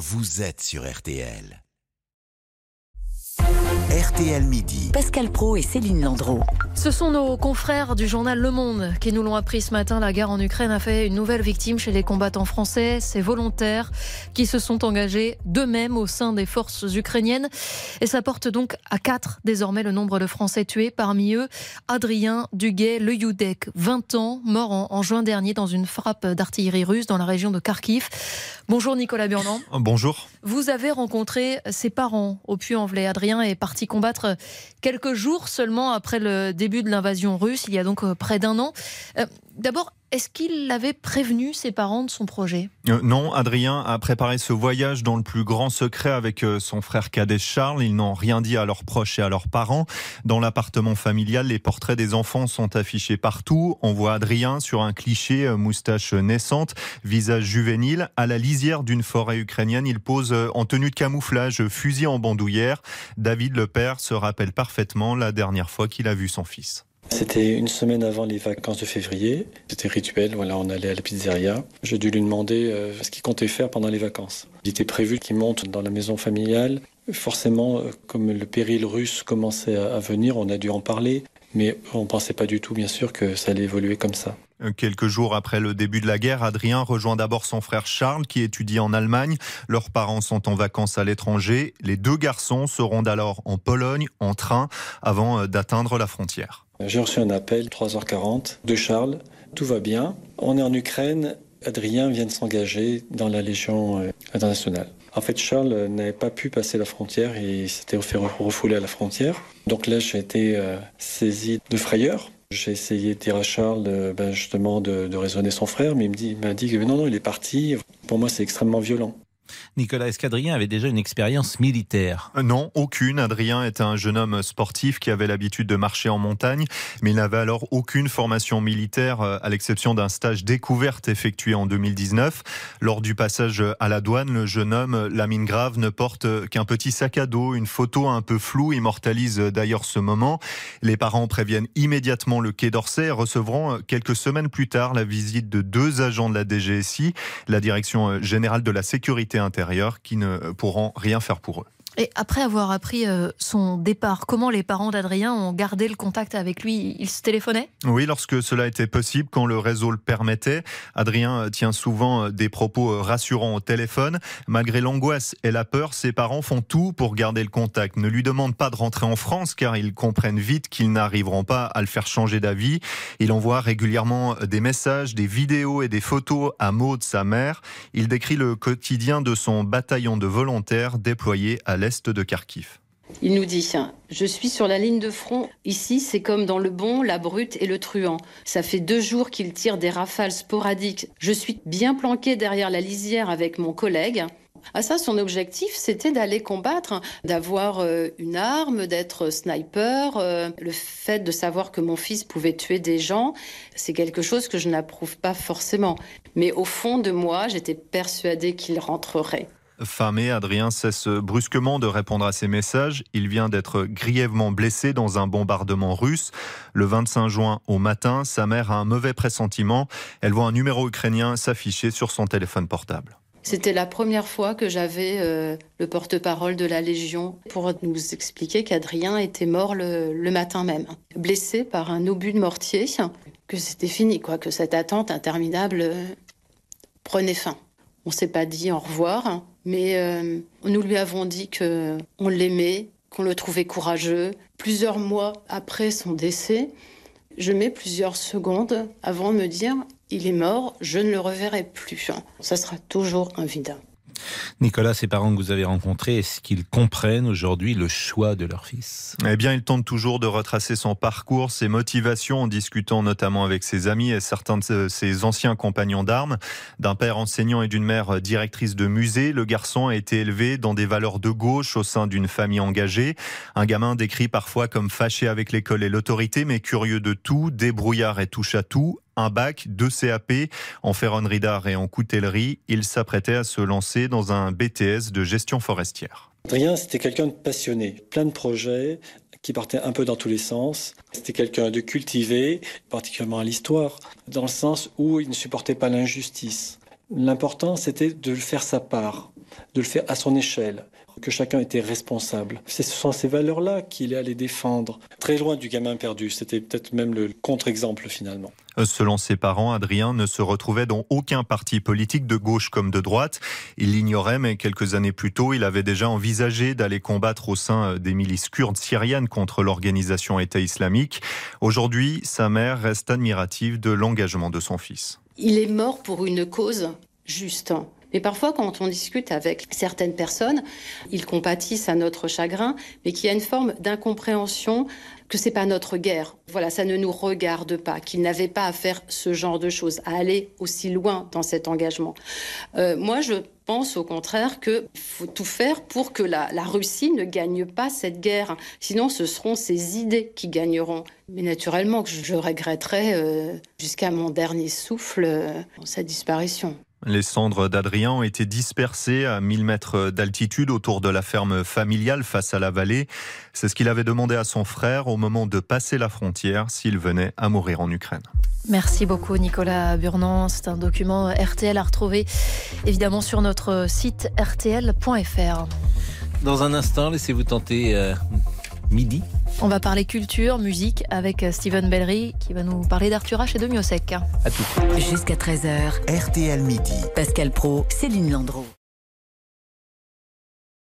vous êtes sur RTL. RTL Midi. Pascal Pro et Céline Landreau. Ce sont nos confrères du journal Le Monde qui nous l'ont appris ce matin. La guerre en Ukraine a fait une nouvelle victime chez les combattants français, ces volontaires qui se sont engagés d'eux-mêmes au sein des forces ukrainiennes. Et ça porte donc à quatre désormais le nombre de Français tués. Parmi eux, Adrien Duguay Le Youdek, 20 ans, mort en, juin dernier dans une frappe d'artillerie russe dans la région de Kharkiv. Bonjour Nicolas Burnand. Bonjour. Vous avez rencontré ses parents au Puy-en-Velay. Adrien est parti combattre quelques jours seulement après le début de l'invasion russe, il y a donc euh, près d'un an. Euh, d'abord, est-ce qu'il avait prévenu ses parents de son projet? Euh, Non, Adrien a préparé ce voyage dans le plus grand secret avec son frère cadet Charles. Ils n'ont rien dit à leurs proches et à leurs parents. Dans l'appartement familial, les portraits des enfants sont affichés partout. On voit Adrien sur un cliché, moustache naissante, visage juvénile. À la lisière d'une forêt ukrainienne, il pose en tenue de camouflage, fusil en bandoulière. David, le père, se rappelle parfaitement la dernière fois qu'il a vu son fils. C'était une semaine avant les vacances de février. C'était rituel. Voilà, on allait à la pizzeria. J'ai dû lui demander euh, ce qu'il comptait faire pendant les vacances. Il était prévu qu'il monte dans la maison familiale. Forcément, euh, comme le péril russe commençait à venir, on a dû en parler. Mais on ne pensait pas du tout, bien sûr, que ça allait évoluer comme ça. Quelques jours après le début de la guerre, Adrien rejoint d'abord son frère Charles qui étudie en Allemagne. Leurs parents sont en vacances à l'étranger. Les deux garçons se rendent alors en Pologne en train avant euh, d'atteindre la frontière. J'ai reçu un appel 3h40 de Charles. Tout va bien. On est en Ukraine. Adrien vient de s'engager dans la Légion euh, internationale. En fait, Charles euh, n'avait pas pu passer la frontière et s'était fait refouler à la frontière. Donc là, j'ai été saisi de frayeur j'ai essayé de dire à Charles ben, justement de, raisonner son frère, mais il m'a dit que non, non, il est parti. Pour moi, c'est extrêmement violent. Nicolas, Escadrien avait déjà une expérience militaire euh, Non, aucune. Adrien était un jeune homme sportif qui avait l'habitude de marcher en montagne, mais il n'avait alors aucune formation militaire, euh, à l'exception d'un stage découverte effectué en 2019. Lors du passage à la douane, le jeune homme, Lamine Grave, ne porte qu'un petit sac à dos. Une photo un peu floue immortalise d'ailleurs ce moment. Les parents préviennent immédiatement le Quai d'Orsay et recevront quelques semaines plus tard la visite de deux agents de la DGSI, la Direction générale de la sécurité intérieur qui ne pourront rien faire pour eux. Et après avoir appris euh, son départ, comment les parents d'Adrien ont gardé le contact avec lui? Ils se téléphonaient? Oui, lorsque cela était possible, quand le réseau le permettait. Adrien euh, tient souvent euh, des propos rassurants au téléphone. Malgré l'angoisse et la peur, ses parents font tout pour garder le contact. Ne lui demandent pas de rentrer en France car ils comprennent vite qu'ils n'arriveront pas à le faire changer d'avis. Il envoie régulièrement des messages, des vidéos et des photos à Maud, sa mère. Il décrit le quotidien de son bataillon de volontaires déployé à l'est de Kharkiv. Il nous dit Je suis sur la ligne de front. Ici, c'est comme dans le bon, la brute et le truand. Ça fait deux jours qu'il tire des rafales sporadiques. Je suis bien planqué derrière la lisière avec mon collègue. À ça, son objectif, c'était d'aller combattre, d'avoir euh, une arme, d'être sniper. Euh, le fait de savoir que mon fils pouvait tuer des gens, c'est quelque chose que je n'approuve pas forcément. Mais au fond de moi, j'étais persuadée qu'il rentrerait. Famé, Adrien cesse brusquement de répondre à ses messages. Il vient d'être grièvement blessé dans un bombardement russe. Le 25 juin au matin, sa mère a un mauvais pressentiment. Elle voit un numéro ukrainien s'afficher sur son téléphone portable. C'était la première fois que j'avais euh, le porte-parole de la Légion pour nous expliquer qu'Adrien était mort le, matin même, blessé par un obus de mortier, que c'était fini, quoi, que cette attente interminable euh, prenait fin. On s'est pas dit au revoir, mais euh, nous lui avons dit que on l'aimait, qu'on le trouvait courageux. Plusieurs mois après son décès, je mets plusieurs secondes avant de me dire il est mort, je ne le reverrai plus. Ça sera toujours un vide. Nicolas, ces parents que vous avez rencontrés, est-ce qu'ils comprennent aujourd'hui le choix de leur fils? Eh bien, ils tentent toujours de retracer son parcours, ses motivations, en discutant notamment avec ses amis et certains de ses anciens compagnons d'armes. D'un père enseignant et d'une mère directrice de musée, le garçon a été élevé dans des valeurs de gauche au sein d'une famille engagée. Un gamin décrit parfois comme fâché avec l'école et l'autorité, mais curieux de tout, débrouillard et touche à tout, un bac, deux CAP en ferronnerie d'art et en coutellerie. Il s'apprêtait à se lancer dans un BTS de gestion forestière. Adrien, c'était quelqu'un de passionné, plein de projets qui partait un peu dans tous les sens. C'était quelqu'un de cultivé, particulièrement à l'histoire, dans le sens où il ne supportait pas l'injustice. L'important, c'était de faire sa part. de le faire à son échelle que chacun était responsable. Ce sont ces valeurs-là qu'il est allé défendre. Très loin du gamin perdu, c'était peut-être même le contre-exemple finalement. Selon ses parents, Adrien ne se retrouvait dans aucun parti politique de gauche comme de droite. Il l'ignorait, mais quelques années plus tôt, il avait déjà envisagé d'aller combattre au sein des milices kurdes syriennes contre l'organisation État islamique. Aujourd'hui, sa mère reste admirative de l'engagement de son fils. Il est mort pour une cause juste. Mais parfois, quand on discute avec certaines personnes, ils compatissent à notre chagrin, mais qu'il y a une forme d'incompréhension que c'est pas notre guerre. Voilà, ça ne nous regarde pas, qu'il n'avait pas à faire ce genre de choses, à aller aussi loin dans cet engagement. Euh, moi, je pense au contraire qu'il faut tout faire pour que la, la, Russie ne gagne pas cette guerre. Sinon, ce seront ses idées qui gagneront. Mais naturellement, je regretterai euh, jusqu'à mon dernier souffle euh, sa disparition. Les cendres d'Adrien ont été dispersées à 1000 mètres d'altitude autour de la ferme familiale face à la vallée. C'est ce qu'il avait demandé à son frère au moment de passer la frontière s'il venait à mourir en Ukraine. Merci beaucoup Nicolas Burnand. C'est un document RTL à retrouver évidemment sur notre site rtl.fr. Dans un instant, laissez-vous tenter euh, midi. On va parler culture, musique avec Steven Bellery qui va nous parler d'Arthur H et de Miosec. À tout. Jusqu'à 13h. RTL Midi. Pascal Pro, Céline Landreau.